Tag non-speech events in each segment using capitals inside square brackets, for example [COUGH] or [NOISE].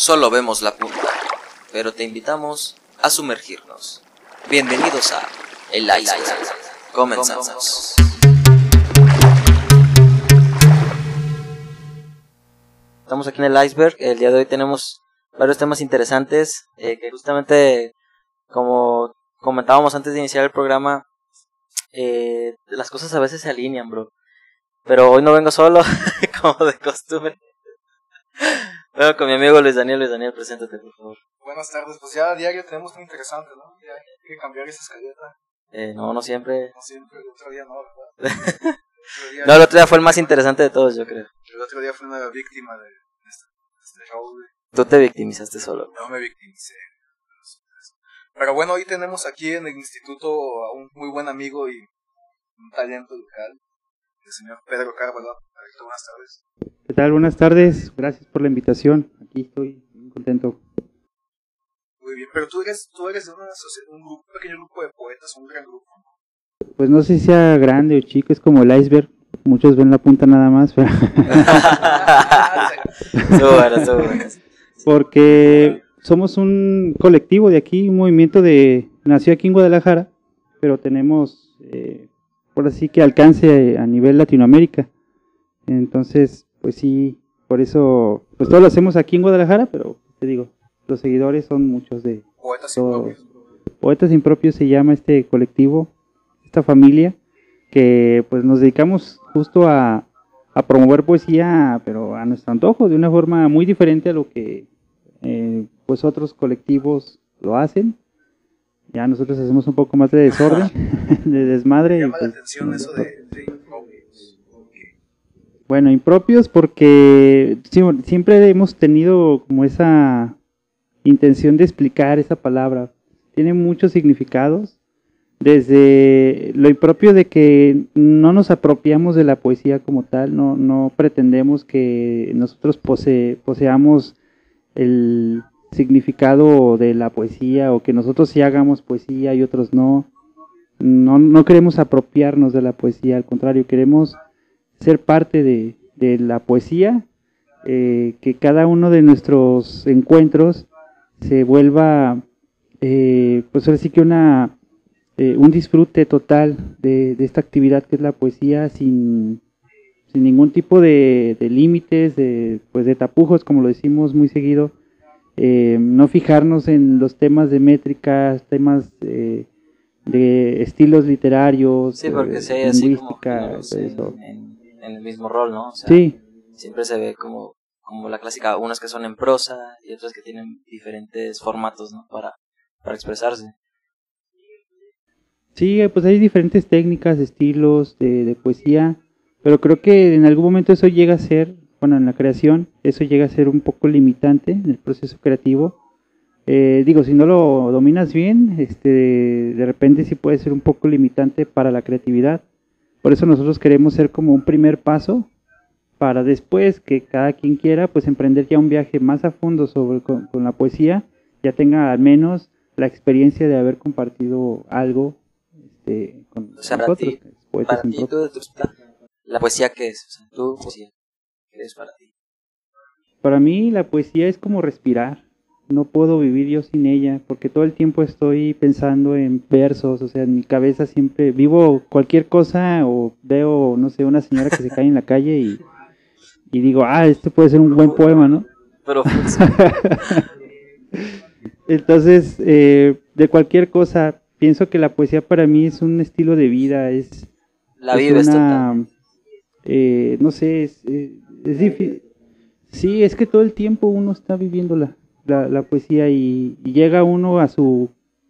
Solo vemos la punta, pero te invitamos a sumergirnos. Bienvenidos a El Iceberg. Comenzamos. Estamos aquí en el iceberg. El día de hoy tenemos varios temas interesantes eh, que justamente, como comentábamos antes de iniciar el programa, eh, las cosas a veces se alinean, bro. Pero hoy no vengo solo, [LAUGHS] como de costumbre. Vengo con mi amigo Luis Daniel. Luis Daniel, preséntate, por favor. Buenas tardes, pues ya a diario tenemos un interesante, ¿no? Ya hay que cambiar esa escaleta. Eh, no, no siempre. No siempre, el otro día no, ¿verdad? [LAUGHS] El otro día, No, el otro día fue el más interesante de todos, yo creo. el otro día fui una víctima de, de este, de este show, güey. Tú te victimizaste solo. No me victimicé. Pero bueno, hoy tenemos aquí en el instituto a un muy buen amigo y un talento local, el señor Pedro Carvalho. Perfecto, buenas tardes. ¿Qué tal? Buenas tardes. Gracias por la invitación. Aquí estoy muy contento. Muy bien, pero tú eres, tú eres de una un, grupo, un pequeño grupo de poetas, un gran grupo. ¿no? Pues no sé si sea grande o chico, es como el iceberg. Muchos ven la punta nada más, pero [LAUGHS] porque somos un colectivo de aquí, un movimiento de nació aquí en Guadalajara, pero tenemos eh, por así que alcance a nivel Latinoamérica. Entonces, pues sí, por eso, pues todo lo hacemos aquí en Guadalajara, pero te digo, los seguidores son muchos de, Poetas impropios. Poetas Impropios se llama este colectivo, esta familia, que pues nos dedicamos justo a, a promover poesía, pero a nuestro antojo, de una forma muy diferente a lo que eh, pues otros colectivos lo hacen. Ya nosotros hacemos un poco más de desorden, [LAUGHS] de desmadre. y, Llama la pues, atención eso de, de impropios. Bueno, impropios porque siempre hemos tenido como esa intención de explicar esa palabra. Tiene muchos significados, desde lo impropio de que no nos apropiamos de la poesía como tal, no, no pretendemos que nosotros pose- poseamos el significado de la poesía o que nosotros sí hagamos poesía y otros no. No, no queremos apropiarnos de la poesía, al contrario, queremos ser parte de, de la poesía, eh, que cada uno de nuestros encuentros se vuelva, eh, pues ahora que una, eh, un disfrute total de, de esta actividad que es la poesía sin, sin ningún tipo de, de límites, de, pues de tapujos, como lo decimos muy seguido, eh, no fijarnos en los temas de métricas, temas eh, de estilos literarios, Sí, porque eh, así como en el mismo rol, ¿no? O sea, Sí, siempre se ve como, como la clásica, unas que son en prosa y otras que tienen diferentes formatos, ¿no? Para, para expresarse. sí, pues hay diferentes técnicas, estilos de, de poesía, pero creo que en algún momento eso llega a ser, bueno, en la creación, eso llega a ser un poco limitante en el proceso creativo. Eh, digo, si no lo dominas bien, este, de repente sí puede ser un poco limitante para la creatividad. Por eso nosotros queremos ser como un primer paso para después que cada quien quiera pues emprender ya un viaje más a fondo sobre con, con la poesía, ya tenga al menos la experiencia de haber compartido algo este, con O sea, para nosotros, ti- poetas Para ti, tú, tú- la poesía, ¿qué es? O sea, tú, poesía, ¿qué es para ti? Para mí la poesía es como respirar. No puedo vivir yo sin ella, porque todo el tiempo estoy pensando en versos, o sea, en mi cabeza siempre vivo cualquier cosa o veo, no sé, una señora que se cae en la calle y, y digo, ah, este puede ser un buen poema, ¿no? Pero, pues, [LAUGHS] Entonces, eh, de cualquier cosa, pienso que la poesía para mí es un estilo de vida, es, la es vives una, eh, no sé, es, eh, es difícil. Sí, es que todo el tiempo uno está viviendo la, la, la poesía y, llega uno a su,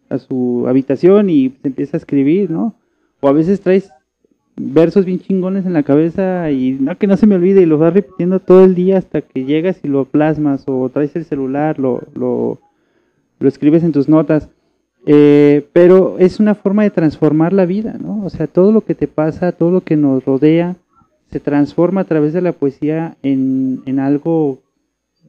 a su habitación y se empieza a escribir, ¿no? O a veces traes versos bien chingones en la cabeza y no que no se me olvide y los vas repitiendo todo el día hasta que llegas y lo plasmas o traes el celular, lo, lo, lo escribes en tus notas. Eh, pero es una forma de transformar la vida, ¿no? O sea, todo lo que te pasa, todo lo que nos rodea, se transforma a través de la poesía en, en algo,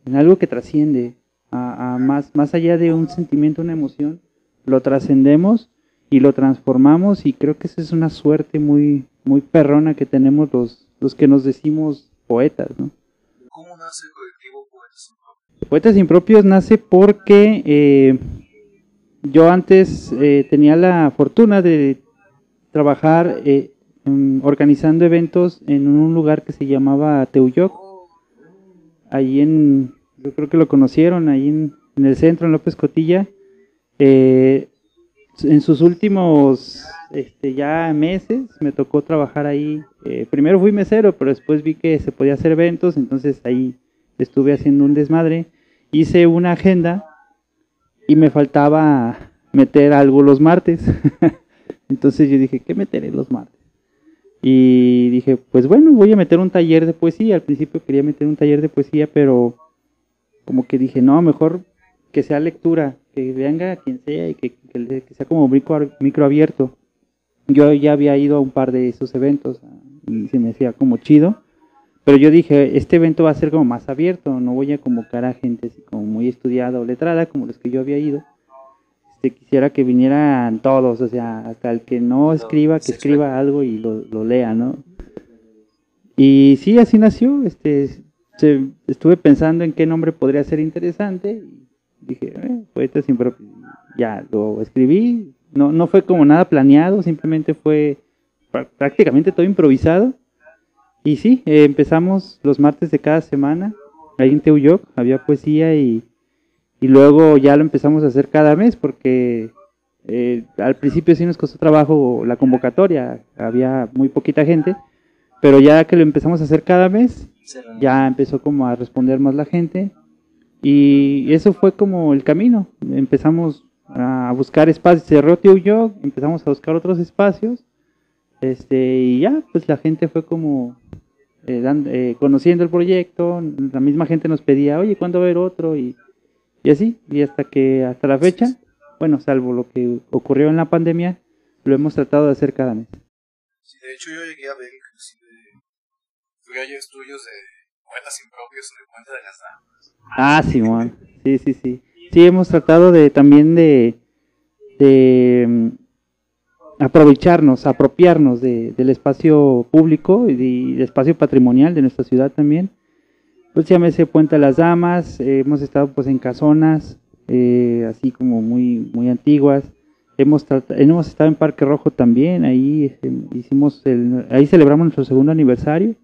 en algo que trasciende a, a más, más allá de un sentimiento, una emoción, lo trascendemos y lo transformamos y creo que esa es una suerte muy, muy perrona que tenemos los, los que nos decimos poetas, ¿no? ¿Cómo nace el colectivo Poetas Impropios? Poetas Impropios nace porque eh, yo antes eh, tenía la fortuna de trabajar eh, organizando eventos en un lugar que se llamaba Teuyoc. Ahí en, yo creo que lo conocieron, ahí en, en el centro, en López Cotilla. Eh, en sus últimos este, ya meses me tocó trabajar ahí. Eh, primero fui mesero, pero después vi que se podía hacer eventos, entonces ahí estuve haciendo un desmadre. Hice una agenda y me faltaba meter algo los martes. [LAUGHS] entonces yo dije, ¿qué meteré los martes? Y dije, pues bueno, voy a meter un taller de poesía. Al principio quería meter un taller de poesía, pero como que dije, no, mejor que sea lectura, que venga quien sea y que, sea como micro, micro, abierto. Yo ya había ido a un par de esos eventos y se me hacía como chido, pero yo dije, este evento va a ser como más abierto, no voy a convocar a gente así como muy estudiada o letrada como los que yo había ido. Este, quisiera que vinieran todos, o sea, hasta el que no escriba, que escriba algo y lo, lo lea, ¿no? Y sí, así nació, este, se, estuve pensando en qué nombre podría ser interesante dije, eh, poeta siempre ya lo escribí, no, no fue como nada planeado, simplemente fue prácticamente todo improvisado. Y sí, eh, empezamos los martes de cada semana, ahí en Teuyoc había poesía y, y luego ya lo empezamos a hacer cada mes porque eh, al principio sí nos costó trabajo la convocatoria, había muy poquita gente, pero ya que lo empezamos a hacer cada mes, ya empezó como a responder más la gente y eso fue como el camino. Empezamos a buscar espacios, cerró Tío yo, empezamos a buscar otros espacios. Este, y ya, pues la gente fue como eh, eh, conociendo el proyecto, la misma gente nos pedía, oye, ¿cuándo va a haber otro? Y, y así, y hasta que, hasta la fecha, bueno, salvo lo que ocurrió en la pandemia, lo hemos tratado de hacer cada mes. Sí, de hecho yo llegué a ver inclusive flyers tuyos de poetas impropios en el Puente de las Damas. Ah, Simón. Sí, sí, sí. Sí, hemos tratado de también de, de mm, aprovecharnos, apropiarnos de, del espacio público y del espacio patrimonial de nuestra ciudad también. Pues llámese Puente de las Damas, eh, hemos estado pues en casonas, eh, así como muy, muy antiguas. Hemos, hemos estado en Parque Rojo también, ahí este, hicimos el, ahí celebramos nuestro segundo aniversario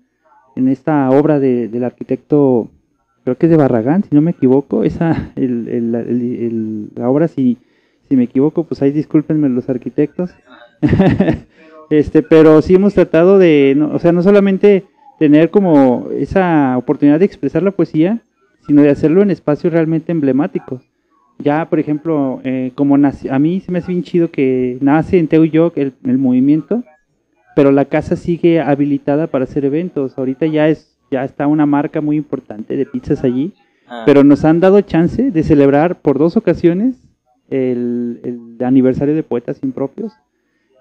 en esta obra de, del arquitecto creo que es de Barragán, si no me equivoco, esa, el, el, la obra, si, si me equivoco, pues ahí discúlpenme los arquitectos, [LAUGHS] este, pero sí hemos tratado de, o sea, no solamente tener como esa oportunidad de expresar la poesía, sino de hacerlo en espacios realmente emblemáticos. Ya, por ejemplo, eh, como nace, a mí se me hace bien chido que nace en Teuyoc el, el movimiento, pero la casa sigue habilitada para hacer eventos. Ahorita ya es ya está una marca muy importante de pizzas allí, ah. pero nos han dado chance de celebrar por dos ocasiones el, el aniversario de Poetas Impropios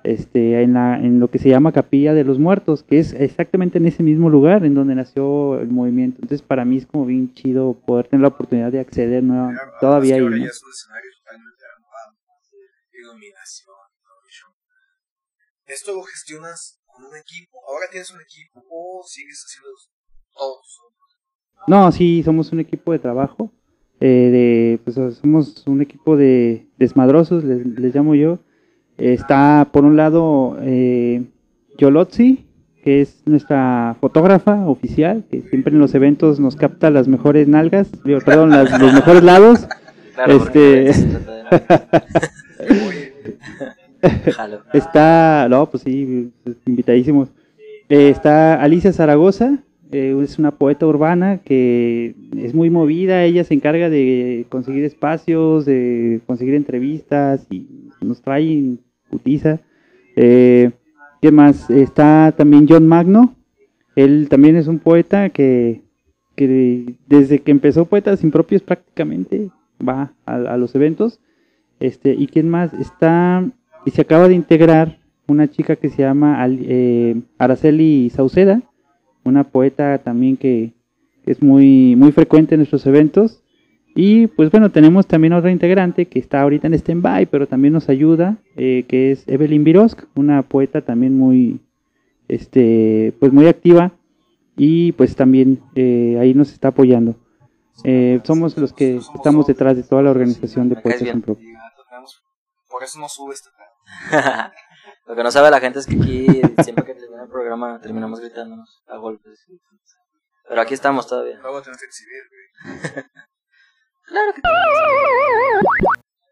este, en, la, en lo que se llama Capilla de los Muertos, que es exactamente en ese mismo lugar en donde nació el movimiento. Entonces, para mí es como bien chido poder tener la oportunidad de acceder nueva, todavía ahí. ¿no? ¿Esto lo gestionas con un equipo? ¿Ahora tienes un equipo o sigues haciendo todos. No, sí, somos un equipo de trabajo. Eh, de, pues, somos un equipo de desmadrosos, les, llamo yo. Está por un lado eh, Yolotzi, que es nuestra fotógrafa oficial, que siempre en los eventos nos capta las mejores nalgas, perdón, los mejores lados. este... [LAUGHS] está, no, pues sí, invitadísimos. Eh, está Alicia Zaragoza, eh, es una poeta urbana que es muy movida, ella se encarga de conseguir espacios, de conseguir entrevistas y nos trae putiza. Eh, ¿Qué más? Está también John Magno, él también es un poeta que, que desde que empezó Poetas Impropios prácticamente va a, los eventos. Este, ¿Y quién más? Está, y se acaba de integrar una chica que se llama eh, Araceli Sauceda, una poeta también que es muy, muy frecuente en nuestros eventos. Y pues bueno, tenemos también otra integrante que está ahorita en stand-by, pero también nos ayuda, eh, que es Evelyn Virosk, una poeta también muy, este, pues muy activa y pues también eh, ahí nos está apoyando. Eh, somos los que estamos detrás de toda la organización de Poetas en tenemos- Por eso no sube este pedo. [LAUGHS] Lo que no sabe la gente es que aquí siempre que termina el programa terminamos gritándonos a golpes. Pero aquí estamos todavía. Luego tienes que exhibir, güey. [LAUGHS]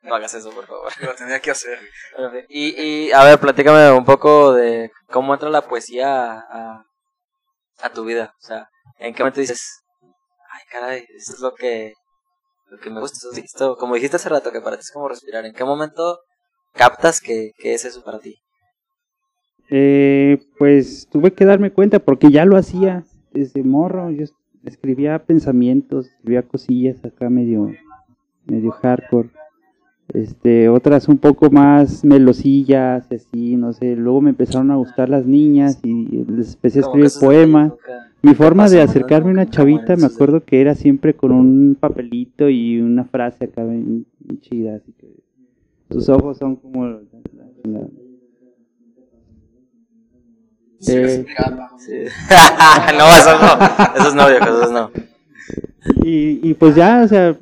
No hagas eso, por favor. Lo tenía que hacer. Y, y a ver, platícame un poco de cómo entra la poesía a, a tu vida. O sea, ¿en qué momento dices, ay, caray, esto es lo que, lo que me gusta? Esto- Esto, como dijiste hace rato, que para ti es como respirar. ¿En qué momento captas que, que es eso para ti? Eh, pues tuve que darme cuenta porque ya lo hacía desde morro. Yo escribía pensamientos, escribía cosillas acá medio, medio hardcore. Este, otras un poco más melosillas, así, no sé. Luego me empezaron a gustar las niñas y les empecé a escribir poemas. Mi forma de acercarme a una chavita, me acuerdo que era siempre con un papelito y una frase acá bien, chida, así que tus ojos son como la- la- Sí, Eh. Sí. [LAUGHS] no, esos no. Esos no, viejo, esos no. y, y pues ya, o sea,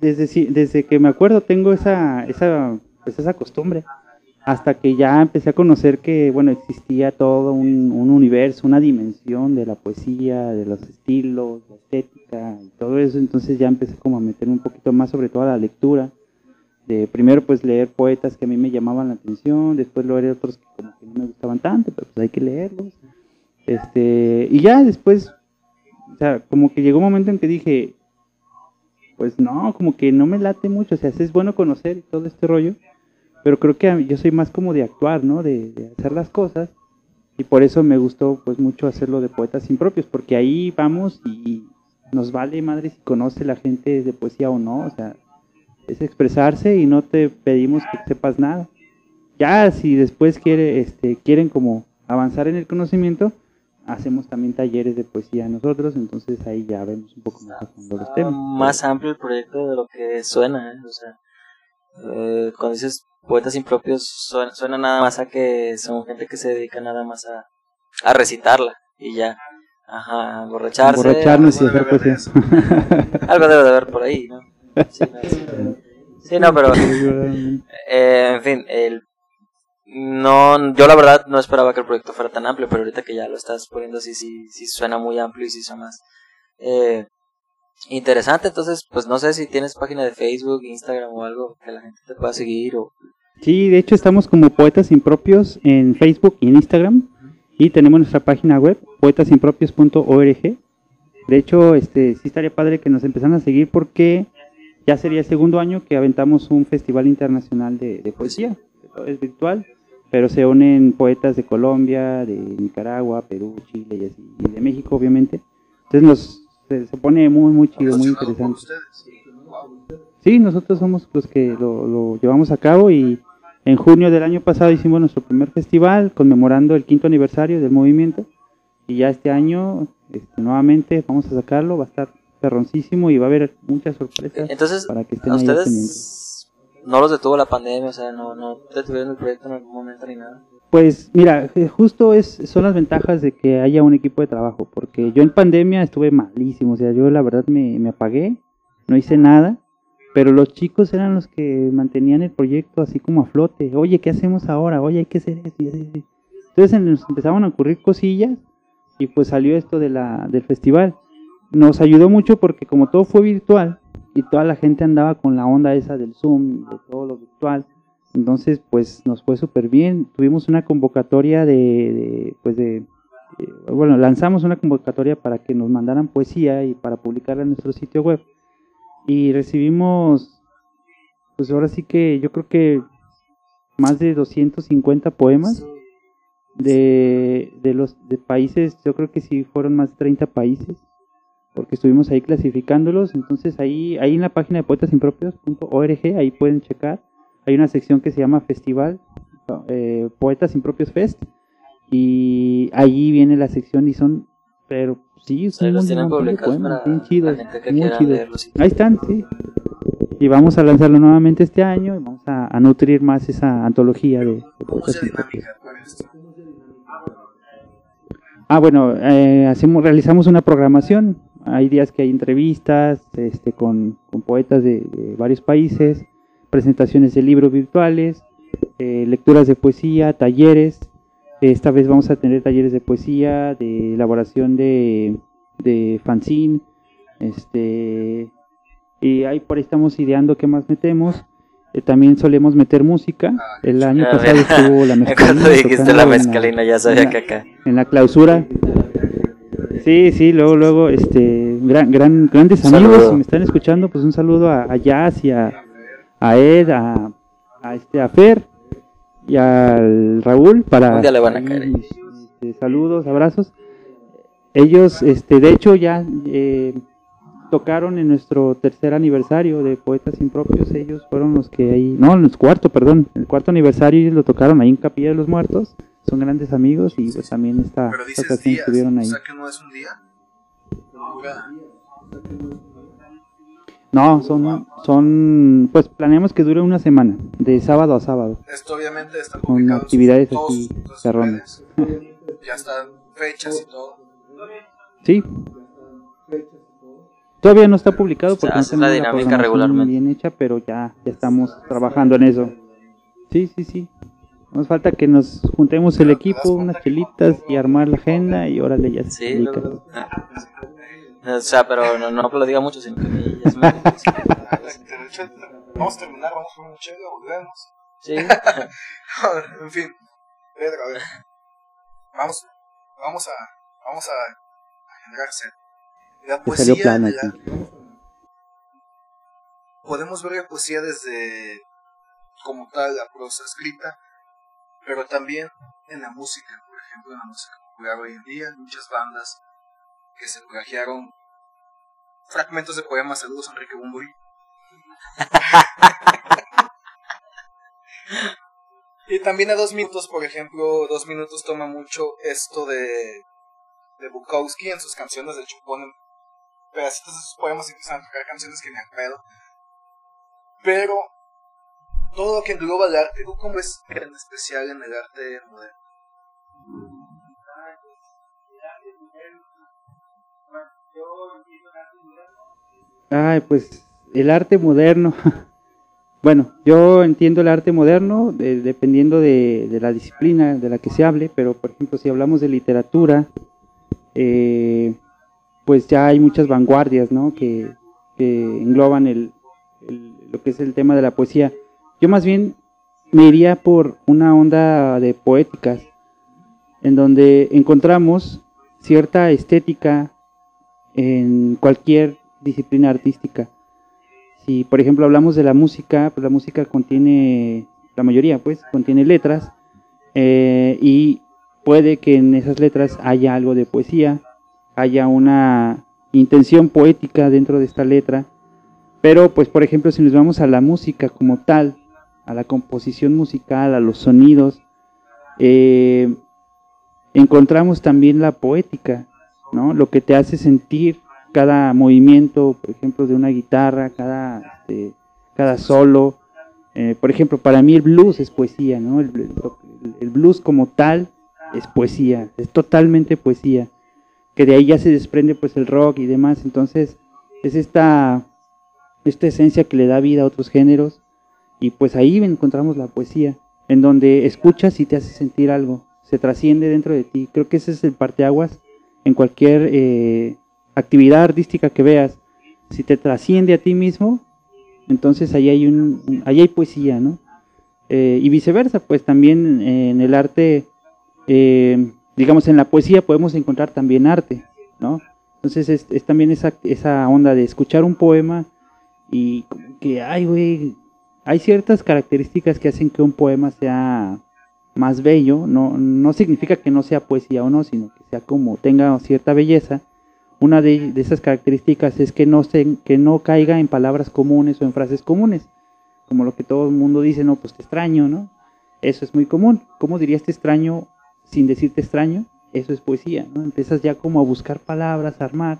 desde, desde que me acuerdo tengo esa, esa, pues esa costumbre, hasta que ya empecé a conocer que, bueno, existía todo un, un universo, una dimensión de la poesía, de los estilos, la estética y todo eso, entonces ya empecé como a meterme un poquito más sobre todo a la lectura, de primero pues leer poetas que a mí me llamaban la atención, después leer otros que como que no me gustaban tanto, pero pues hay que leerlos, este, y ya después, o sea, como que llegó un momento en que dije, pues no, como que no me late mucho, o sea, es bueno conocer todo este rollo, pero creo que yo soy más como de actuar, ¿no? De, de hacer las cosas, y por eso me gustó pues mucho hacerlo de poetas impropios, porque ahí vamos y nos vale madre si conoce la gente de poesía o no, o sea, es expresarse y no te pedimos que sepas nada. Ya si después quiere, este, quieren como avanzar en el conocimiento, hacemos también talleres de poesía nosotros, entonces ahí ya vemos un poco más a fondo los temas. más amplio el proyecto de lo que suena, ¿eh? O sea, eh, cuando dices poetas impropios, suena, suena nada más a que son gente que se dedica nada más a, a recitarla y ya. Ajá, a emborracharse. Emborracharnos y hacer poesía. [LAUGHS] Algo debe de haber por ahí, ¿no? Sí, no, pero eh, en fin, el no yo la verdad no esperaba que el proyecto fuera tan amplio, pero ahorita que ya lo estás poniendo así sí sí suena muy amplio y sí suena más eh, interesante, entonces pues no sé si tienes página de Facebook, Instagram o algo que la gente te pueda seguir o Sí, de hecho estamos como Poetas Impropios en Facebook y en Instagram. Y tenemos nuestra página web poetasimpropios.org. De hecho, este sí estaría padre que nos empezaran a seguir porque ya sería el segundo año que aventamos un festival internacional de, poesía. Es virtual, pero se unen poetas de Colombia, de Nicaragua, Perú, Chile y así, y de México obviamente. Entonces nos se, se pone muy muy chido, muy interesante. Sí, nosotros somos los que lo, lo llevamos a cabo y en junio del año pasado hicimos nuestro primer festival conmemorando el quinto aniversario del movimiento y ya este año este, nuevamente vamos a sacarlo, va a estar perroncísimo y va a haber muchas sorpresas entonces para que estén a ustedes no los detuvo la pandemia, o sea, no no detuvieron el proyecto en algún momento ni nada. Pues mira, eh, justo es, son las ventajas de que haya un equipo de trabajo, porque yo en pandemia estuve malísimo, o sea, yo la verdad me, me apagué, no hice nada, pero los chicos eran los que mantenían el proyecto así como a flote. Oye, ¿qué hacemos ahora? Oye, hay que hacer esto. Entonces en- nos empezaban a ocurrir cosillas y pues salió esto de la, del festival. Nos ayudó mucho porque como todo fue virtual y toda la gente andaba con la onda esa del Zoom, de todo lo virtual, entonces pues nos fue súper bien. Tuvimos una convocatoria de, de, pues de, eh, bueno, lanzamos una convocatoria para que nos mandaran poesía y para publicarla en nuestro sitio web y recibimos, pues ahora sí que yo creo que más de 250 poemas de, de los de países, yo creo que sí fueron más de 30 países, porque estuvimos ahí clasificándolos, entonces ahí, ahí en la página de poetasimpropios.org, ahí pueden checar, hay una sección que se llama Festival, eh, Poetas Impropios Fest, y ahí viene la sección y son, pero sí, son los tienen publicados poemas, bien chidos, muy chidos. Ahí están, sí. Y vamos a lanzarlo nuevamente este año y vamos a, a nutrir más esa antología de, de. Ah, bueno, eh, hacemos, realizamos una programación. Hay días que hay entrevistas este, con, con poetas de, de varios países, presentaciones de libros virtuales, eh, lecturas de poesía, talleres. Esta vez vamos a tener talleres de poesía, de elaboración de, de fanzine, este, y ahí por ahí estamos ideando qué más metemos. Eh, también solemos meter música. El año pasado estuvo la [LAUGHS] mezcalina. Cuando dijiste la en mezcalina ya sabía en que acá. en la clausura. Sí, sí, luego, luego, este, gran, gran, grandes amigos, saludo. si me están escuchando, pues un saludo a, a Jazz y a, a Ed, a, a, este, a Fer y al Raúl para Un día le van a caer. este, saludos, abrazos. Ellos, este, de hecho, ya eh, tocaron en nuestro tercer aniversario de Poetas Impropios. Ellos fueron los que ahí, no, en el cuarto, perdón, el cuarto aniversario ellos lo tocaron ahí en Capilla de los Muertos. Son grandes amigos y pues también esta, Pero esta dices ocasión días, estuvieron o ahí. sea que no es un día. Dura- No, son, son, pues planeamos que dure una semana, de sábado a sábado. Esto obviamente está Con actividades todos- sus cerronas. Ya están fechas y todo. Sí. Todavía no está publicado porque no hace la tenemos dinámica programación regularmente. bien hecha, pero ya, ya estamos trabajando en eso. Sí, sí, sí. Nos falta que nos juntemos el equipo, unas chelitas y armar la agenda y órale ya se Sí, luego- ah. O sea, pero no, no lo diga mucho, sino que ya se me- De [LAUGHS] hecho, Vamos a terminar, vamos por un chelo, volvemos. Sí. [LAUGHS] en fin, Pedro, a ver. Vamos, vamos a, vamos a, a generar sed. La Te salió poesía, plana la- aquí. podemos ver la poesía desde como tal la prosa escrita, pero también en la música, por ejemplo, en la música popular hoy en día, muchas bandas que se plagiaron fragmentos de poemas, saludos Enrique Bumburi. [LAUGHS] y también a Dos Minutos, por ejemplo, Dos Minutos toma mucho esto de, de Bukowski en sus canciones, de hecho ponen pedacitos de sus poemas y empiezan a tocar canciones que al pedo. Pero todo lo que engloba el arte, ¿tú cómo es en especial en el arte moderno? Ay, pues el arte moderno. [LAUGHS] Bueno, yo entiendo el arte moderno de- dependiendo de, la disciplina de la que se hable, pero por ejemplo si hablamos de literatura, eh, pues ya hay muchas vanguardias, ¿no? Que, que engloban el- lo que es el tema de la poesía. Yo más bien me iría por una onda de poéticas, en donde encontramos cierta estética en cualquier disciplina artística. Si por ejemplo hablamos de la música, pues la música contiene, la mayoría pues, contiene letras eh, y puede que en esas letras haya algo de poesía, haya una intención poética dentro de esta letra, pero pues por ejemplo si nos vamos a la música como tal, a la composición musical, a los sonidos, eh, encontramos también la poética, ¿no? Lo que te hace sentir cada movimiento, por ejemplo, de una guitarra, cada, este, cada solo. Eh, por ejemplo, para mí el blues es poesía, ¿no? El, el- blues como tal es poesía, es totalmente poesía. Que de ahí ya se desprende pues el rock y demás. Entonces, es esta, esta esencia que le da vida a otros géneros. Y pues ahí encontramos la poesía, en donde escuchas y te hace sentir algo, se trasciende dentro de ti. Creo que ese es el parteaguas en cualquier eh, actividad artística que veas. Si te trasciende a ti mismo, entonces ahí hay, un, ahí hay poesía, ¿no? Eh, y viceversa, pues también eh, en el arte, eh, digamos en la poesía podemos encontrar también arte, ¿no? Entonces es, es también esa, esa onda de escuchar un poema y como que, ay, güey, hay ciertas características que hacen que un poema sea más bello, no, no significa que no sea poesía o no, sino que sea como tenga cierta belleza. Una de, esas características es que no, se, que no caiga en palabras comunes o en frases comunes, como lo que todo el mundo dice, no, pues te extraño, ¿no? Eso es muy común. ¿Cómo dirías te extraño sin decirte extraño? Eso es poesía, ¿no? Empiezas ya como a buscar palabras, a armar.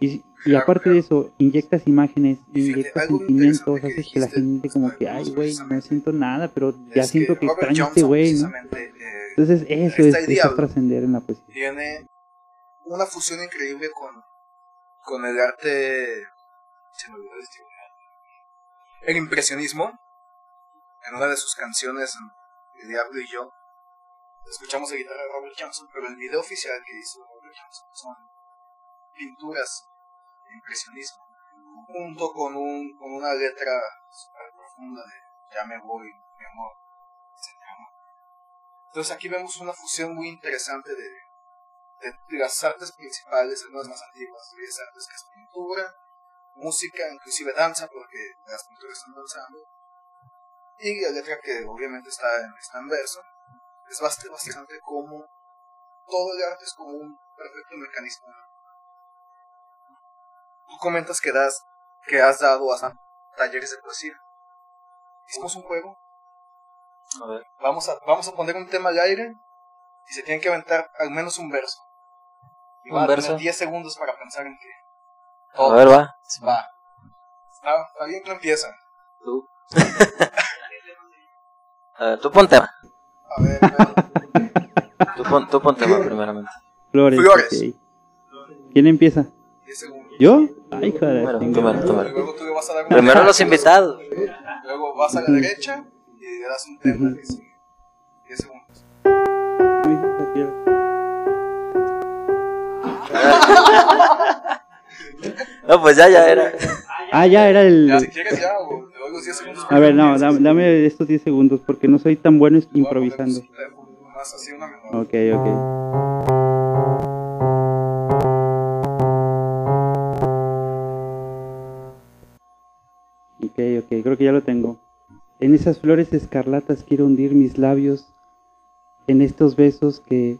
Y, y aparte de eso, inyectas imágenes, inyectas sentimientos, haces que la gente como pues, que, ay, pues, güey, no siento nada, pero ya siento que extraño a este güey, eh, Entonces eso es, eso es trascender en la poesía. tiene una fusión increíble con, con el arte. Se me olvidó. El impresionismo. En una de sus canciones, El Diablo y yo, escuchamos la guitarra de Robert Johnson, pero el video oficial que hizo Robert Johnson son pinturas de impresionismo, junto con, un, con una letra super profunda de Ya me voy, mi amor, etc. Entonces aquí vemos una fusión muy interesante de, de, las artes principales, algunas más antiguas, de que es pintura, música, inclusive danza, porque las pinturas están danzando, y la letra que obviamente está en, está en verso, es bastante, bastante como todo el arte es como un perfecto mecanismo. Tú comentas que das, que has dado hasta talleres de poesía. Hicimos un juego. A ver. Vamos a, vamos a poner un tema al aire y se tienen que aventar al menos un verso. Y ¿Un van a verso? tener 10 segundos para pensar en qué. A ver, va. Va. Está, está bien que empiezan. Tú. [LAUGHS] A ver, tú pon tema. A ver, a ver. Tú pon, tú pon tema primeramente. Flores. Flores. ok. ¿Quién empieza? 10 segundos. ¿Yo? Ay, la primero, Y primero. luego tú vas a un Primero los invitados. Luego vas a la derecha y le das un tema que sigue. 10 segundos. No, pues ya, ya era. Ah, ya era el... Ya, si quieres ya, o te doy los 10 segundos. A ver, no, dame, dame estos 10 segundos porque no soy tan bueno improvisando. Más así una menor. Ok, ok. Ok, ok, creo que ya lo tengo. En esas flores escarlatas quiero hundir mis labios en estos besos que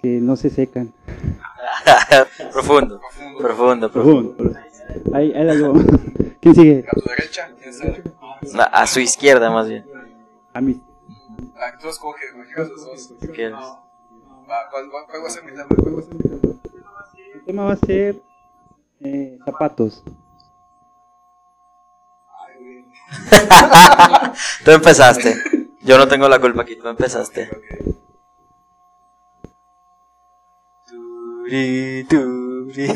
que no se secan. [LAUGHS] profundo, Profundo. profundo, profundo. Ahí, ahí la llevo. [LAUGHS] ¿Quién sigue? A tu derecha, ¿quién sabe? No, a su izquierda, más bien. A mí. Ah, tú escoge, cualquiera de los dos. Si quieres. Va, ¿cuál, cuál, cuál va a ser mi tema? ¿Cuál va a ser mi tema? El tema va a ser eh, zapatos. [LAUGHS] Tú empezaste. Yo no tengo la culpa aquí, tú empezaste. Ok. Turi, turi.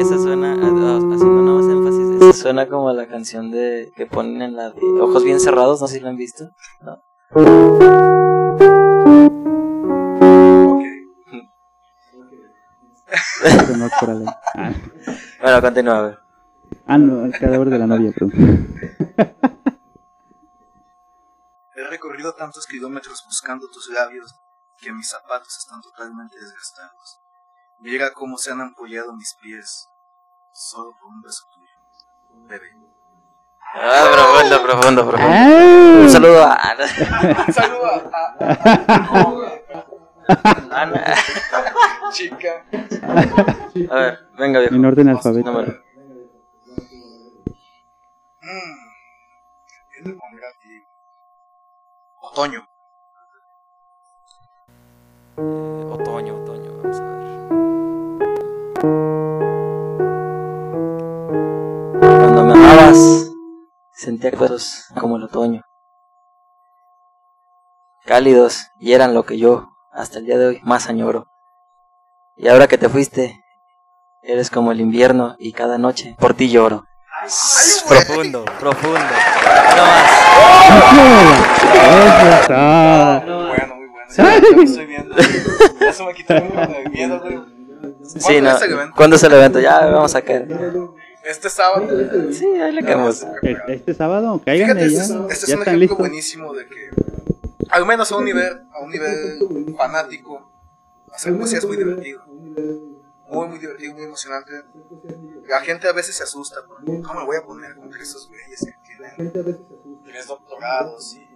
Esa suena, haciendo nada más énfasis, esa suena como la canción de que ponen en la de Ojos Bien Cerrados, no sé si la han visto. No. Ok. [LAUGHS] [LAUGHS] Pero no por ahí. Ah, Bueno, continúa, a ver. Ah, no, el cadáver de la novia, perdón. [LAUGHS] He recorrido tantos kilómetros buscando tus labios que mis zapatos están totalmente desgastados. Mira cómo se han ampollado mis pies solo por un beso tuyo. Bebé. Ah, profundo, profundo, profundo. ¡Ah! Un saludo a [LAUGHS] [LAUGHS] Saluda a, Ana. chica. A ver, venga, viejo. En orden alfabético. Mm. ¿Qué te pondré a ti? Otoño. Eh, otoño, otoño, vamos a ver. Cuando me amabas, sentía cosas como el otoño. Cálidos, y eran lo que yo, hasta el día de hoy, más añoro. Y ahora que te fuiste, eres como el invierno y cada noche por ti lloro. Profundo, profundo. No más. Está. Bueno, muy bueno. Ya, ya me estoy viendo. Ya se me quitó el miedo, güey. Sí, no. ¿Cuándo es el evento? Ya vamos a caer. Este sábado. Sí, ahí le caemos. Este sábado, cáiganle Fíjate, ya. este, es- este un están ejemplo listos. buenísimo de que, al menos a un nivel, a un nivel fanático, hacer poesía es muy divertido. Muy, muy divertido, muy emocionante. La gente a veces se asusta. ¿Cómo me voy a poner con esos güeyes que tienen tres doctorados y?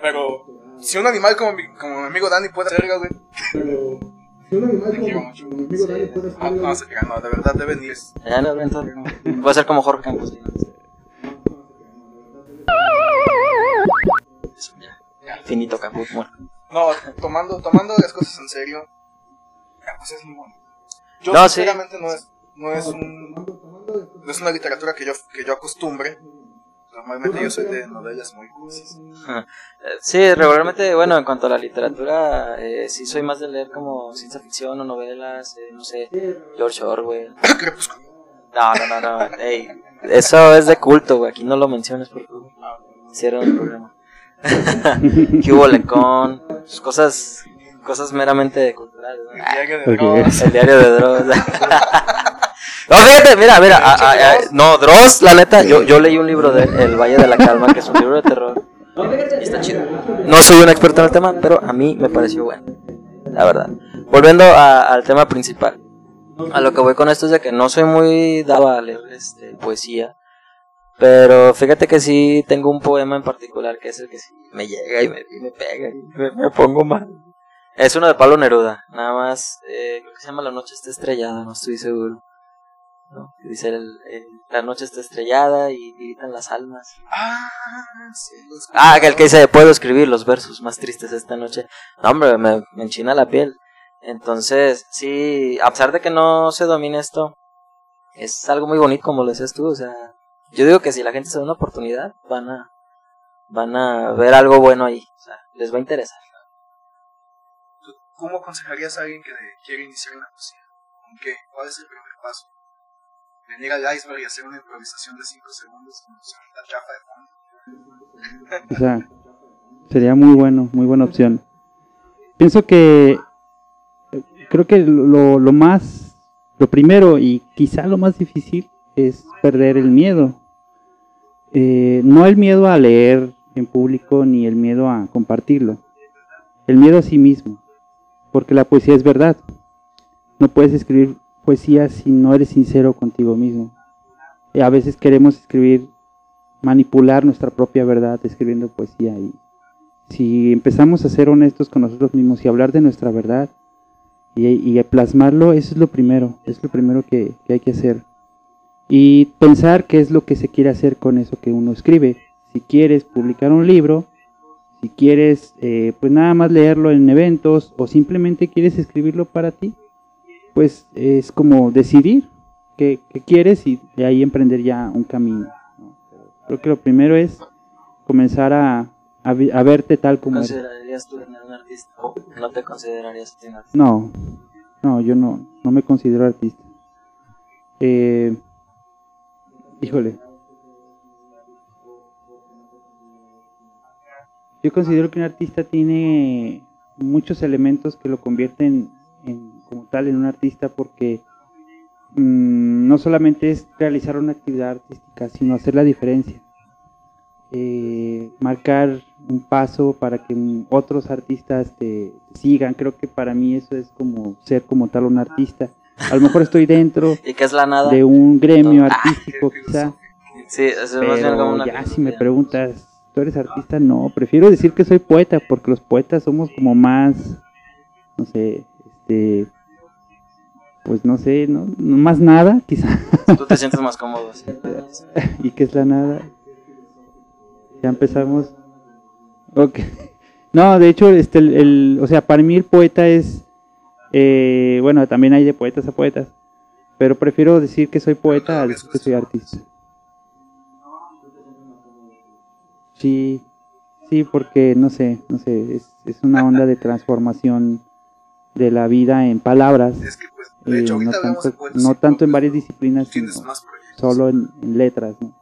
Pero, si un animal como mi, como mi amigo Dani puede hacerlo, güey. Te quiero mucho. Ah, no, se crean, no, de verdad deben ir. Ya no. Voy a ser como Jorge Campos. Eso, ya. Finito Caput, muerto. No, tomando, tomando las cosas en serio, la cosa es muy buena. Yo No, sí. sinceramente no es, no es un, no es una literatura que yo, que yo acostumbre, Normalmente yo soy de novelas muy cursis. [LAUGHS] Sí, regularmente, bueno, en cuanto a la literatura, eh, sí soy más de leer como ciencia ficción o novelas, eh, no sé, George Orwell. [LAUGHS] Crepúsculo. No, no, no, no, ey, eso es de culto, güey, aquí no lo menciones porque hicieron el programa. [LAUGHS] ¿Qué hubo Lecón? Pues cosas, cosas meramente culturales, ¿no? El diario de. Dross. El diario de Dross. [LAUGHS] No, fíjate, mira, mira, a- a- a- no, Dross, la neta, yo, yo leí un libro de El Valle de la Calma, que es un libro de terror. Y está chido. No soy un experto en el tema, pero a mí me pareció bueno, la verdad. Volviendo a- al tema principal. A lo que voy con esto es de que no soy muy dado a leer este, poesía. Pero fíjate que sí tengo un poema en particular que es el que sí me llega y me, y me pega y me, me pongo mal. Es uno de Pablo Neruda, nada más, eh, creo que se llama La noche está estrellada, no estoy seguro. ¿no? Dice, el, el- la noche está estrellada y gritan las almas. Ah, sí. Ah, el que dice, puedo escribir los versos más tristes esta noche. No, hombre, me, me enchina la piel. Entonces, sí, a pesar de que no se domine esto, es algo muy bonito, como lo decías tú. O sea, yo digo que si la gente se da una oportunidad, van a, van a ver algo bueno ahí. O sea, les va a interesar. ¿Cómo aconsejarías a alguien que quiere iniciar en la poesía? ¿Con qué? ¿Cuál es el primer paso? Venir al iceberg y hacer una improvisación de 5 segundos con la chafa de fondo. O sea, sería muy bueno, muy buena opción. Pienso que creo que lo, lo más, lo primero y quizá lo más difícil es perder el miedo. Eh, no el miedo a leer en público ni el miedo a compartirlo. El miedo a sí mismo. Porque la poesía es verdad. No puedes escribir poesía si no eres sincero contigo mismo. Y a veces queremos escribir manipular nuestra propia verdad escribiendo poesía y si empezamos a ser honestos con nosotros mismos y hablar de nuestra verdad y, y plasmarlo, eso es lo primero, es lo primero que, que hay que hacer. Y pensar qué es lo que se quiere hacer con eso que uno escribe. Si quieres publicar un libro, si quieres eh, pues nada más leerlo en eventos o simplemente quieres escribirlo para ti, pues es como decidir qué, qué quieres y de ahí emprender ya un camino. ¿no? Creo que lo primero es comenzar a, a, verte tal como eres. ¿Considerarías tú un artista? ¿O no te considerarías un artista? No, no, yo no, no me considero artista. Eh, híjole. Yo considero que un artista tiene muchos elementos que lo convierten en, como tal en un artista porque mm, no solamente es realizar una actividad artística, sino hacer la diferencia. Eh, marcar un paso para que otros artistas te sigan. Creo que para mí eso es como ser como tal un artista. A lo mejor estoy dentro [LAUGHS] ¿Y qué es la nada? de un gremio Ah, artístico [LAUGHS] quizá, Sí, eso es más bien como pero una ya si me preguntas, ¿tú eres artista? No, prefiero decir que soy poeta porque los poetas somos como más, no sé, este, pues no sé, no, no más nada quizá. Tú te sientes más cómodo. sí. [LAUGHS] ¿Y qué es la nada? Ya empezamos. Ok. No, de hecho, este, el, el- o sea, para mí el poeta es, eh, bueno, también hay de poetas a poetas, pero prefiero decir que soy poeta a decir que soy artista. Sí, sí, porque no sé, no sé, es, es una onda de transformación de la vida en palabras, Es que, pues, de eh, hecho, no, tanto, poetas no tanto en varias disciplinas, sino solo en, en letras, ¿no?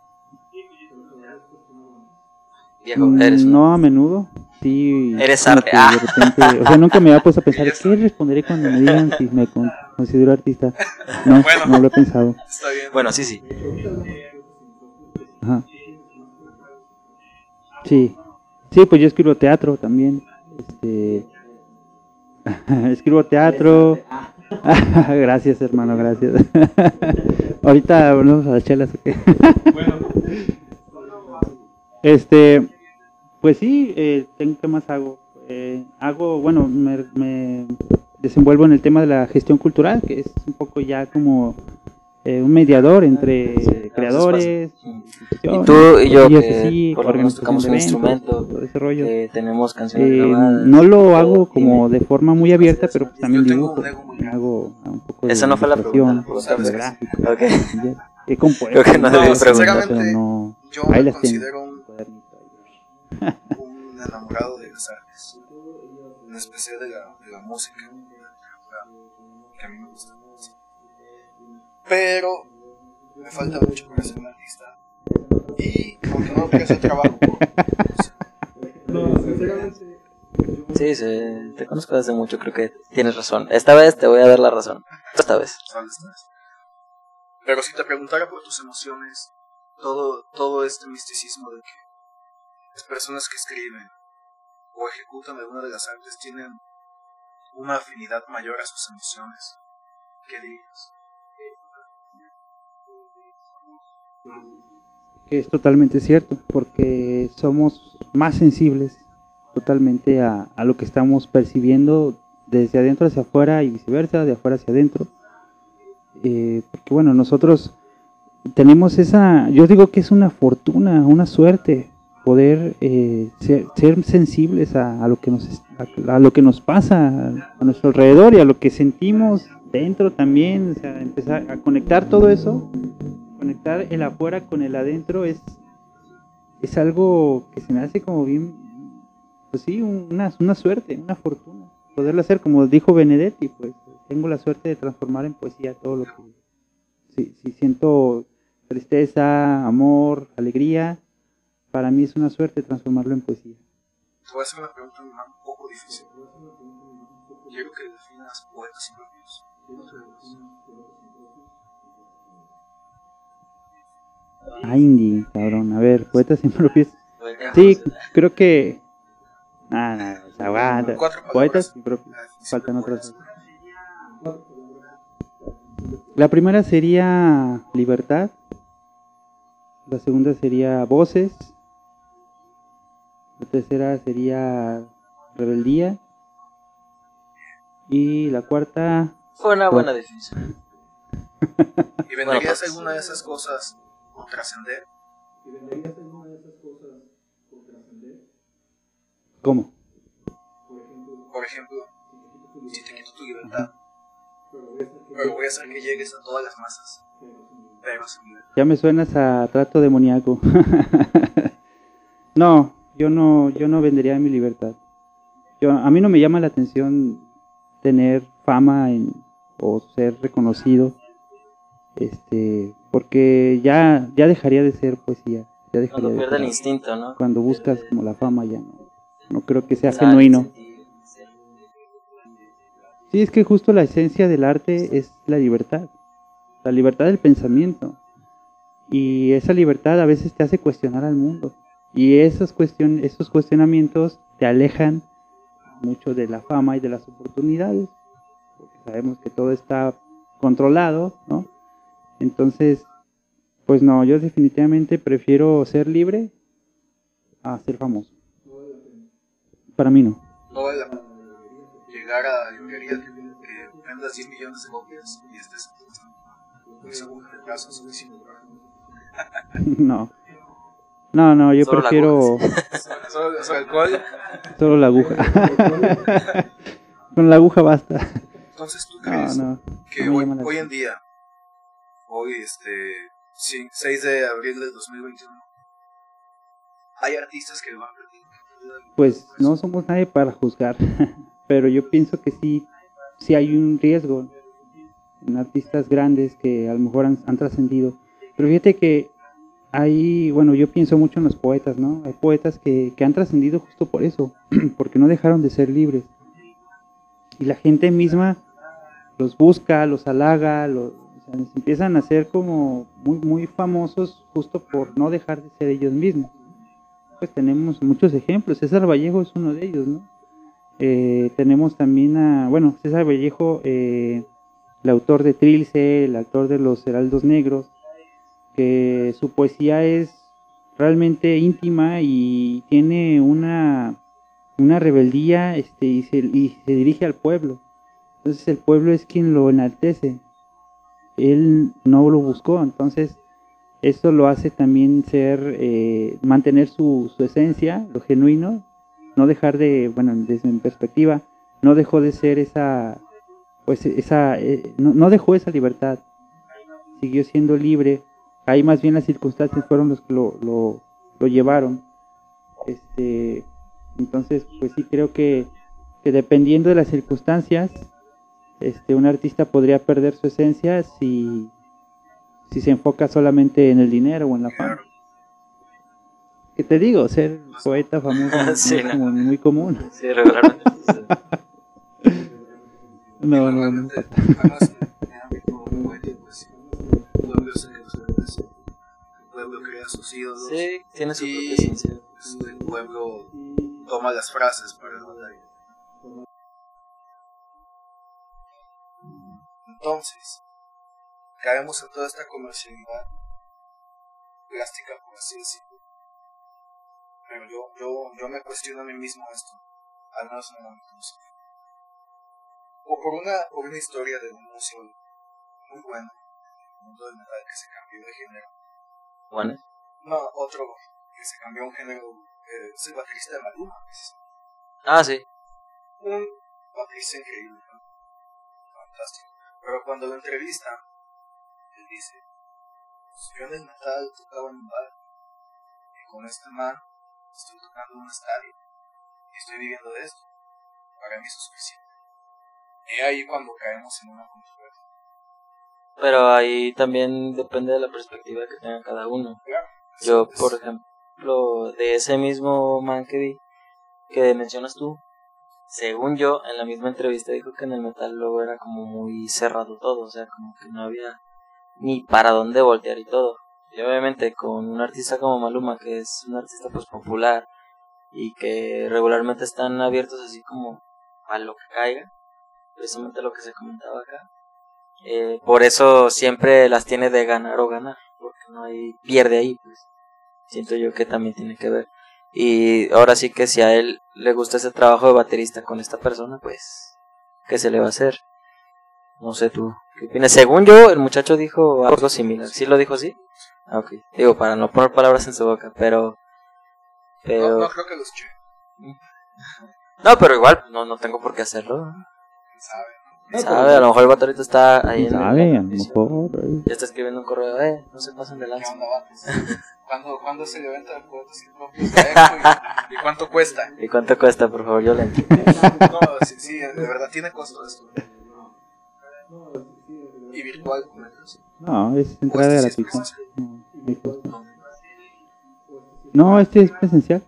Viejo, eres un- No a menudo, sí. Eres arte. Ah. de repente, o sea, nunca me había puesto a [LAUGHS] pensar, ¿qué responderé cuando me digan si me con- considero artista? [LAUGHS] No, Bueno. no lo he pensado. [LAUGHS] Está bien. Bueno, sí, sí. Ajá. Sí, sí, pues yo escribo teatro también. Este, [LAUGHS] escribo teatro. [LAUGHS] gracias, hermano, gracias. [LAUGHS] Ahorita vamos a las chelas. ¿o qué? Este, pues sí, eh, tengo- ¿qué más hago? Eh, hago, bueno, me, me desenvuelvo en el tema de la gestión cultural, que es un poco ya como eh, un mediador entre creadores, Y tú y yo, y que por lo menos organización tocamos de un eventos, instrumento, todo ese rollo. que tenemos canciones Eh, grabadas. no lo todo, hago como dime. de forma muy abierta, pero pues también dibujo. Hago un poco de Esa no fue la pregunta, la. [LAUGHS] He compuesto, Creo que no preguntar. no, Yo Ahí me considero un, un enamorado de las artes, en especial de la, de la música, que a mí me gusta mucho. Pero me falta mucho para ser un artista. Y aunque no ofrece trabajo, No, sinceramente. Sí, sí, te conozco desde mucho, creo que tienes razón. Esta vez te voy a dar la razón. Esta vez. Pero si te preguntara por tus emociones, todo, todo este misticismo de que las personas que escriben o ejecutan alguna de las artes tienen una afinidad mayor a sus emociones, ¿qué dirías? Es totalmente cierto, porque somos más sensibles totalmente a, lo que estamos percibiendo desde adentro hacia afuera y viceversa, de afuera hacia adentro. Eh, porque bueno, nosotros tenemos esa, yo digo que es una fortuna, una suerte poder eh, ser, sensibles a, lo que nos a lo que nos pasa a nuestro alrededor y a lo que sentimos dentro también, o sea, empezar a conectar todo eso conectar el afuera con el adentro es, es algo que se me hace como bien, pues sí, una, una suerte, una fortuna. Poderlo hacer, como dijo Benedetti, pues tengo la suerte de transformar en poesía todo lo que... Si, si siento tristeza, amor, alegría, para mí es una suerte transformarlo en poesía. Te voy a hacer una pregunta un poco difícil. Quiero que definas poetas impropios. Ah, indie, cabrón. A ver, poetas [LAUGHS] impropios. Sí, creo que... Nada, nada, se aguanta. Cuatro palabras. Poetas impropios. Faltan otras. La primera sería libertad. La segunda sería voces. La tercera sería rebeldía. Y la cuarta, Fue una buena definición. ¿Y venderías pues. alguna de esas cosas por trascender? ¿Y venderías alguna de esas cosas por trascender? ¿cómo? Por ejemplo, Por ejemplo, si te quito tu si libertad, te quito tu libertad, pero voy a hacer que llegues a todas las masas, pero sin libertad. pero sin libertad. Ya me suenas a trato demoníaco. [LAUGHS] no, yo no, yo no vendería mi libertad. Yo, a mí no me llama la atención tener fama en, o ser reconocido, este, porque ya, ya dejaría de ser poesía. Ya dejaría Cuando de pierde el ser- instinto, ¿no? cuando buscas como la fama ya no, no creo que sea genuino. Sí, es que justo la esencia del arte es la libertad, la libertad del pensamiento. Y esa libertad a veces te hace cuestionar al mundo. Y esos, cuestion esos cuestionamientos te alejan mucho de la fama y de las oportunidades. Porque sabemos que todo está controlado, ¿no? Entonces, pues no, yo definitivamente prefiero ser libre a ser famoso. Para mí no. No vale la pena llegar a que, que vendas 10 millones de copias y estés con esa aguja de brazos suficiente para [LAUGHS] no. No, no, yo Solo la prefiero [LAUGHS] Solo, solo alcohol. solo la aguja. [LAUGHS] Con la aguja basta. Entonces, ¿tú No, crees no. que no me hoy, hoy en día, hoy, este, sí, 6 de abril del 2021, hay artistas que lo han perdido? Pues no somos nadie para juzgar, [LAUGHS] pero yo pienso que sí, sí hay un riesgo en artistas grandes que a lo mejor han, han trascendido. Pero fíjate que hay, bueno, yo pienso mucho en los poetas, ¿no? Hay poetas que, que han trascendido justo por eso, [CLEARS THROAT] porque no dejaron de ser libres. Y la gente misma los busca, los halaga, los, sea, empiezan a ser como muy, muy famosos justo por no dejar de ser ellos mismos. Pues tenemos muchos ejemplos, César Vallejo es uno de ellos, ¿no? Eh, tenemos también a, bueno, César Vallejo, eh, el autor de Trilce, el autor de Los Heraldos Negros, que su poesía es realmente íntima y tiene una, una rebeldía este, y, se, y se dirige al pueblo. Entonces el pueblo es quien lo enaltece. Él no lo buscó, entonces esto lo hace también ser, eh, mantener su, su esencia, lo genuino, no dejar de, bueno, desde mi perspectiva, no dejó de ser esa, pues esa, eh, no, no dejó esa libertad, siguió siendo libre. Ahí más bien las circunstancias fueron los que lo, lo, lo llevaron. Este, entonces, pues sí creo que, que dependiendo de las circunstancias, este, un artista podría perder su esencia si, si se enfoca solamente en el dinero o en la fama. ¿Qué te digo? Ser poeta famoso [LAUGHS] Sí, es no. como muy común. Sí, regularmente. No, no, no. [LAUGHS] Pues, pueblo crea sus ídolos. Sí, tiene su propia Y esencia. pues, el pueblo toma las frases para la Entonces, caemos en toda esta comercialidad plástica, por así decirlo. Pero yo, yo, yo me cuestiono a mí mismo esto, al menos en el ámbito musical. O por una, por una historia de un músico muy bueno, en el mundo del metal, que se cambió de género. Bueno, No, otro que se cambió un género, eh, es el baterista de Maluma. es ah, sí. un baterista increíble, ¿no? fantástico. Pero cuando lo entrevistan, él dice, "Pues yo en el metal tocaba en un bar, y con este man estoy tocando en un estadio, y estoy viviendo de esto. Para mí eso es suficiente. Y ahí cuando caemos en una controversia. Pero ahí también depende de la perspectiva que tenga cada uno. Claro. Yo, por ejemplo, de ese mismo man que vi, que mencionas tú, según yo, en la misma entrevista dijo que en el metal luego era como muy cerrado todo, o sea, como que no había ni para dónde voltear y todo. Y obviamente con un artista como Maluma, que es un artista pues popular y que regularmente están abiertos así como a lo que caiga, precisamente lo que se comentaba acá. Eh, por eso siempre las tiene de ganar o ganar, porque no hay pierde ahí, pues. Siento yo que también tiene que ver. Y ahora sí que si a él le gusta ese trabajo de baterista con esta persona, pues, ¿qué se le va a hacer? No sé tú, ¿qué opinas? Según yo, el muchacho dijo algo similar. ¿Sí lo dijo así? Ah, ok. Digo, para no poner palabras en su boca, pero... Pero... No, no creo que los escuché, No, pero igual, no, no tengo por qué hacerlo. quién sabe. ¿Quién sabe? A lo mejor el baterista está ahí ¿Quién en sabe? el- A lo mejor. eh. Ya está escribiendo un correo, eh, no se pasen de ¿Qué lanza. [LAUGHS] ¿Cuándo, ¿Cuándo es el evento del poeta sin propios y, y cuánto cuesta? [LAUGHS] ¿Y cuánto cuesta, por favor, yo le [LAUGHS] No, sí, sí, de verdad tiene costo esto. Y virtual. No, es entrada gratuita. presencial. No, este es presencial.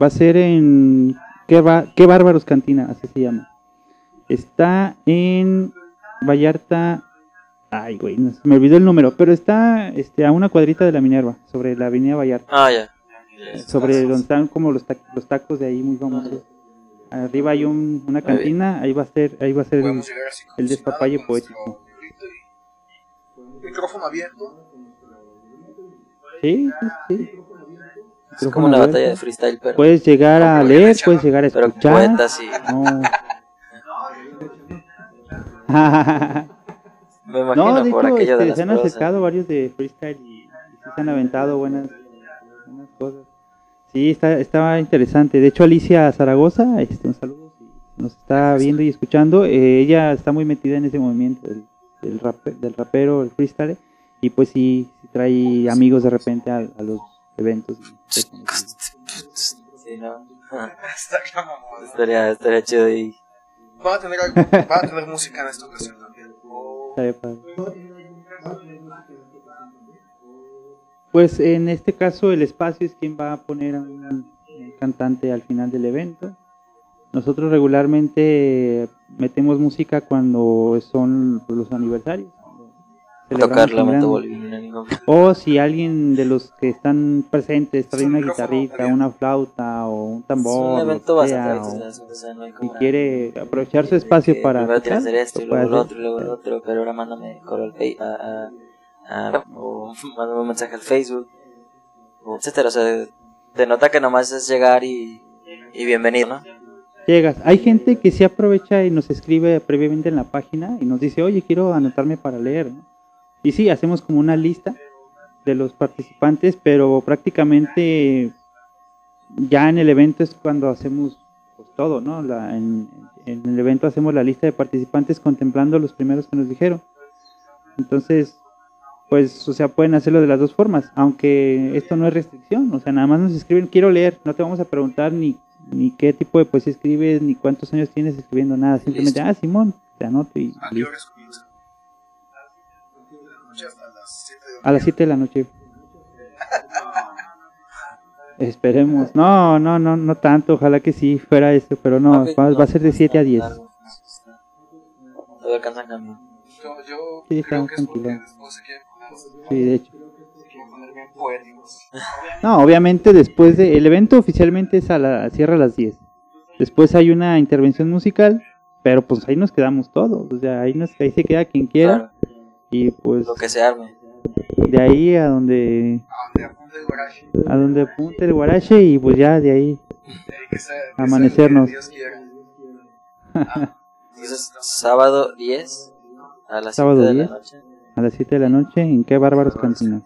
Va a ser en. ¿Qué, ba- qué Bárbaros Cantina? Así se llama. Está en Vallarta. Ay, güey, no sé, me olvidó el número. Pero está este, a una cuadrita de la Minerva, sobre la avenida Vallarta. Ah, ya. Sobre donde están como los, ta- los tacos de ahí muy famosos. Arriba hay un- una cantina, ahí va a ser, ahí va a ser el- despapalle poético. Micrófono abierto. Sí, sí, sí. Es como una batalla de freestyle, pero, Puedes llegar a leer, puedes llegar a pero escuchar. poetas y... No. [LAUGHS] Me imagino no, de por hecho, de este, las se han acercado varios de freestyle y, y se han aventado buenas, buenas cosas. Sí, está, estaba interesante. De hecho, Alicia Zaragoza, este, un saludo, nos está viendo y escuchando. eh, ella está muy metida en ese movimiento del, del, rape- del rapero, el freestyle. Y pues sí, trae amigos de repente a, a los eventos. Sí, no. Está. [LAUGHS] Estaría, estaría chido y... Van a tener, algo- van a tener música en esta ocasión también. Oh. Pues en este caso el espacio es quien va a poner a un, cantante al final del evento. Nosotros regularmente metemos música cuando son los aniversarios. Tocar un O si alguien de los que están presentes trae una guitarrita, una flauta o un Es tambor, un lo evento que sea, bastante o- extenso, o sea, no hay y quiere aprovechar su espacio que para hacer esto y luego lo otro y luego lo otro, pero ahora mándame correo. A, a- a- o [LAUGHS] mándame un mensaje al Facebook, etcétera. O sea, te nota que nomás es llegar y, y bienvenido, ¿no? Llegas. Hay gente que se aprovecha y nos escribe previamente en la página y nos dice, oye, quiero anotarme para leer. ¿no? Y sí, hacemos como una lista de los participantes, pero prácticamente ya en el evento es cuando hacemos pues, todo, ¿no? La- en, en el evento hacemos la lista de participantes contemplando los primeros que nos dijeron. Entonces, pues, o sea, pueden hacerlo de las dos formas, aunque esto no es restricción, o sea, nada más nos escriben, quiero leer, no te vamos a preguntar ni, ni qué tipo de poesía escribes, ni cuántos años tienes escribiendo nada, simplemente, Listo. ah, Simón, te anoto y ¿A qué listo. A las 7 de la noche. Esperemos. No, no, no, no tanto. Ojalá que sí fuera eso, pero no, va, va a ser de 7 a 10. Largo. Todavía alcanzan cambio. Yo, yo Sí, creo que es porque tranquilo. después se quieren poner, Sí, de hecho. se quieren poner bien poéticos. No, obviamente después de... El evento oficialmente es a la, cierra a las 10. Después hay una intervención musical, pero pues ahí nos quedamos todos. O sea, ahí, nos, ahí se queda quien quiera. Claro, Y pues lo que se arme. De ahí a donde, A donde apunte el garaje. a donde apunte el guarache y pues ya de ahí. Amanecernos. Ah, Entonces, sábado 10 a las Sábado 7 de 10. la noche. A las 7 de la noche, ¿en qué bárbaros cantina?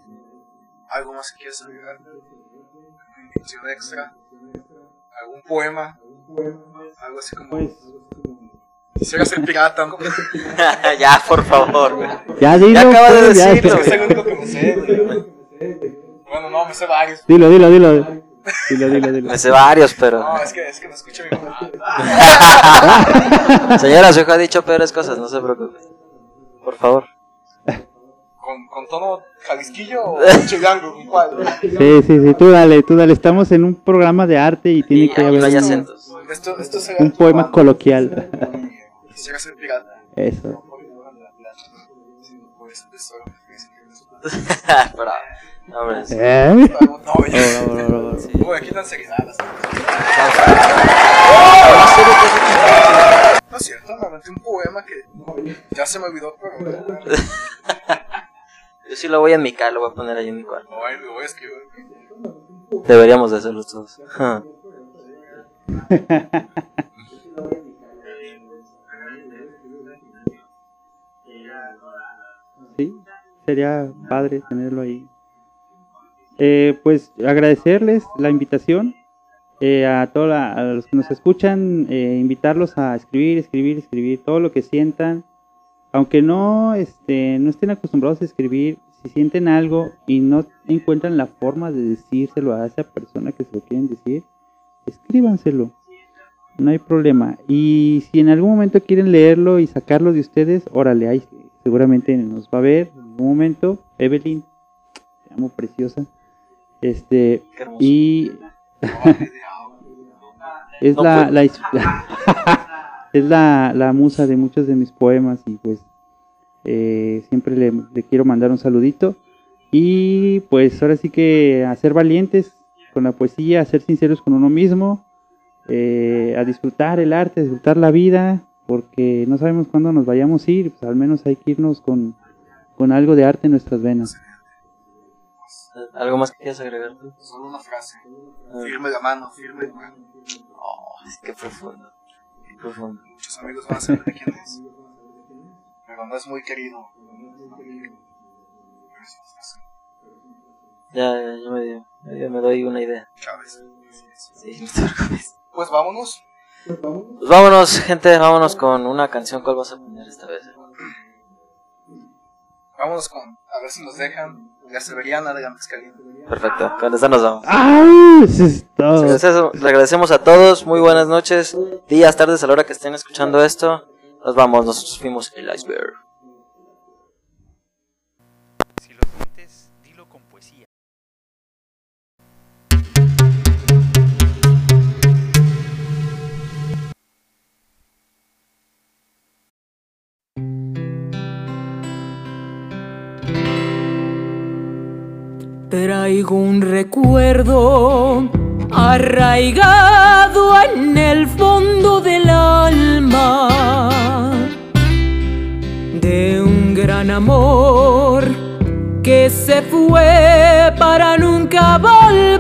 ¿Algo más que quieras agregar? ¿Una intención extra? ¿Algún poema? Algo así como... Pues, Quisiera ser pirata. ¿no? [LAUGHS] ya, por favor. Ya dilo, Ya acaba de pues, ya, decirlo. Es el único que me sé. güey. Bueno, no, me sé varios. Dilo, dilo, dilo. Dilo, dilo, dilo. Me sé varios, pero. No, es que, es que me escucha mi mamá. [LAUGHS] Señora, su hijo ha dicho peores cosas, no se preocupe. Por favor. ¿Con, con tono jalisquillo o [LAUGHS] chilango? ¿Con cuál? Sí, sí, sí, tú dale, tú dale. Estamos en un programa de arte y tiene Y que no haber hay un, acentos. Esto, esto será un poema banda. coloquial. Quisiera ser pirata. Eso. Eso, Pero, no, hombre, sí. ¿Eh? No, oh. Sí. No, aquí tan seriedad. las. No es cierto, me aventé un poema que ya se me olvidó, pero Yo sí lo voy a mi car, lo voy a poner ahí en mi cuarto. no, lo voy a escribir. Deberíamos de hacerlo todos. [LAUGHS] sería padre tenerlo ahí. Eh, pues agradecerles la invitación eh, a todos los que nos escuchan, eh, invitarlos a escribir, escribir, escribir todo lo que sientan, aunque no, este, no estén acostumbrados a escribir, si sienten algo y no encuentran la forma de decírselo a esa persona que se lo quieren decir, escríbanselo, no hay problema. Y si en algún momento quieren leerlo y sacarlo de ustedes, órale, ahí seguramente nos va a ver en algún momento. Evelyn, te amo preciosa. Este, y [LAUGHS] es la, [LAUGHS] es la, la musa de muchos de mis poemas y pues eh, siempre le, le quiero mandar un saludito y pues ahora sí que a ser valientes con la poesía, a ser sinceros con uno mismo, eh, a disfrutar el arte, a disfrutar la vida, porque no sabemos cuándo nos vayamos a ir, pues al menos hay que irnos con, con algo de arte en nuestras venas. ¿Algo más que quieras agregar? Solo una frase. Ah, Firme la mano, firme la mano. Oh, es que profundo. Qué profundo. Muchos amigos van a saber de quién es. Pero no es muy querido. Ya, ya, yo me, dio- me doy una idea. Chávez. Sí. Pues vámonos. Pues vámonos, gente, vámonos con una canción. ¿Cuál vas a poner esta vez? Vámonos con. A ver si nos dejan. La Severiana de la Mezcalina. Perfecto, con esta nos vamos. ¡Ah! Agradecemos- le agradecemos a todos. Muy buenas noches, días, tardes, a la hora que estén escuchando esto. Nos vamos, nos fuimos el iceberg. Traigo un recuerdo arraigado en el fondo del alma de un gran amor que se fue para nunca volver.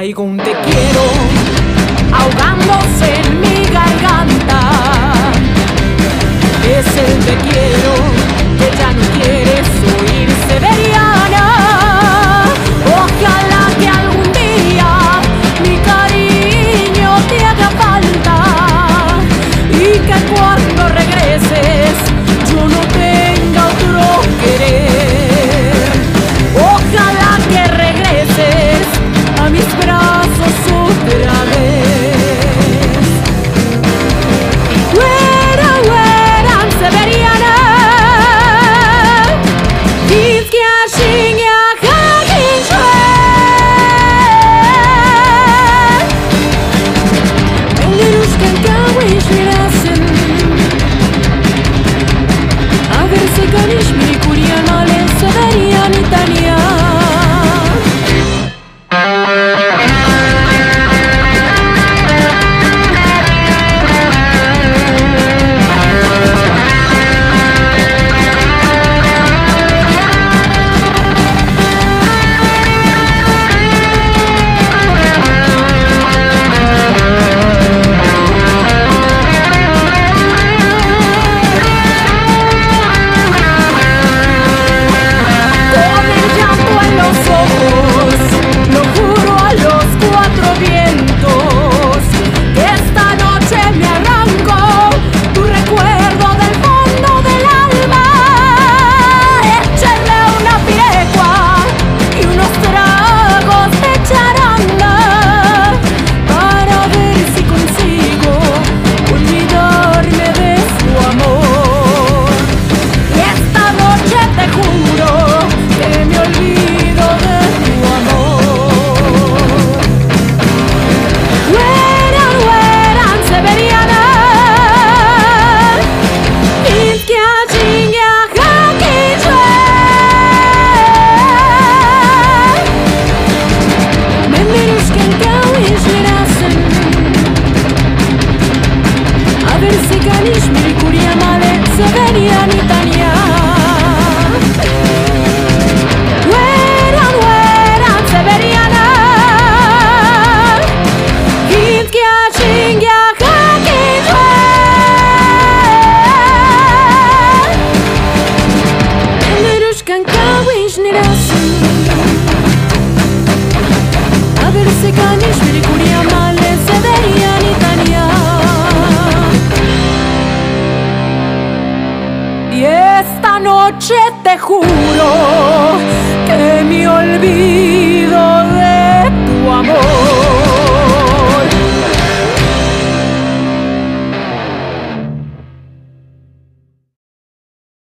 Vez. Traigo un te quiero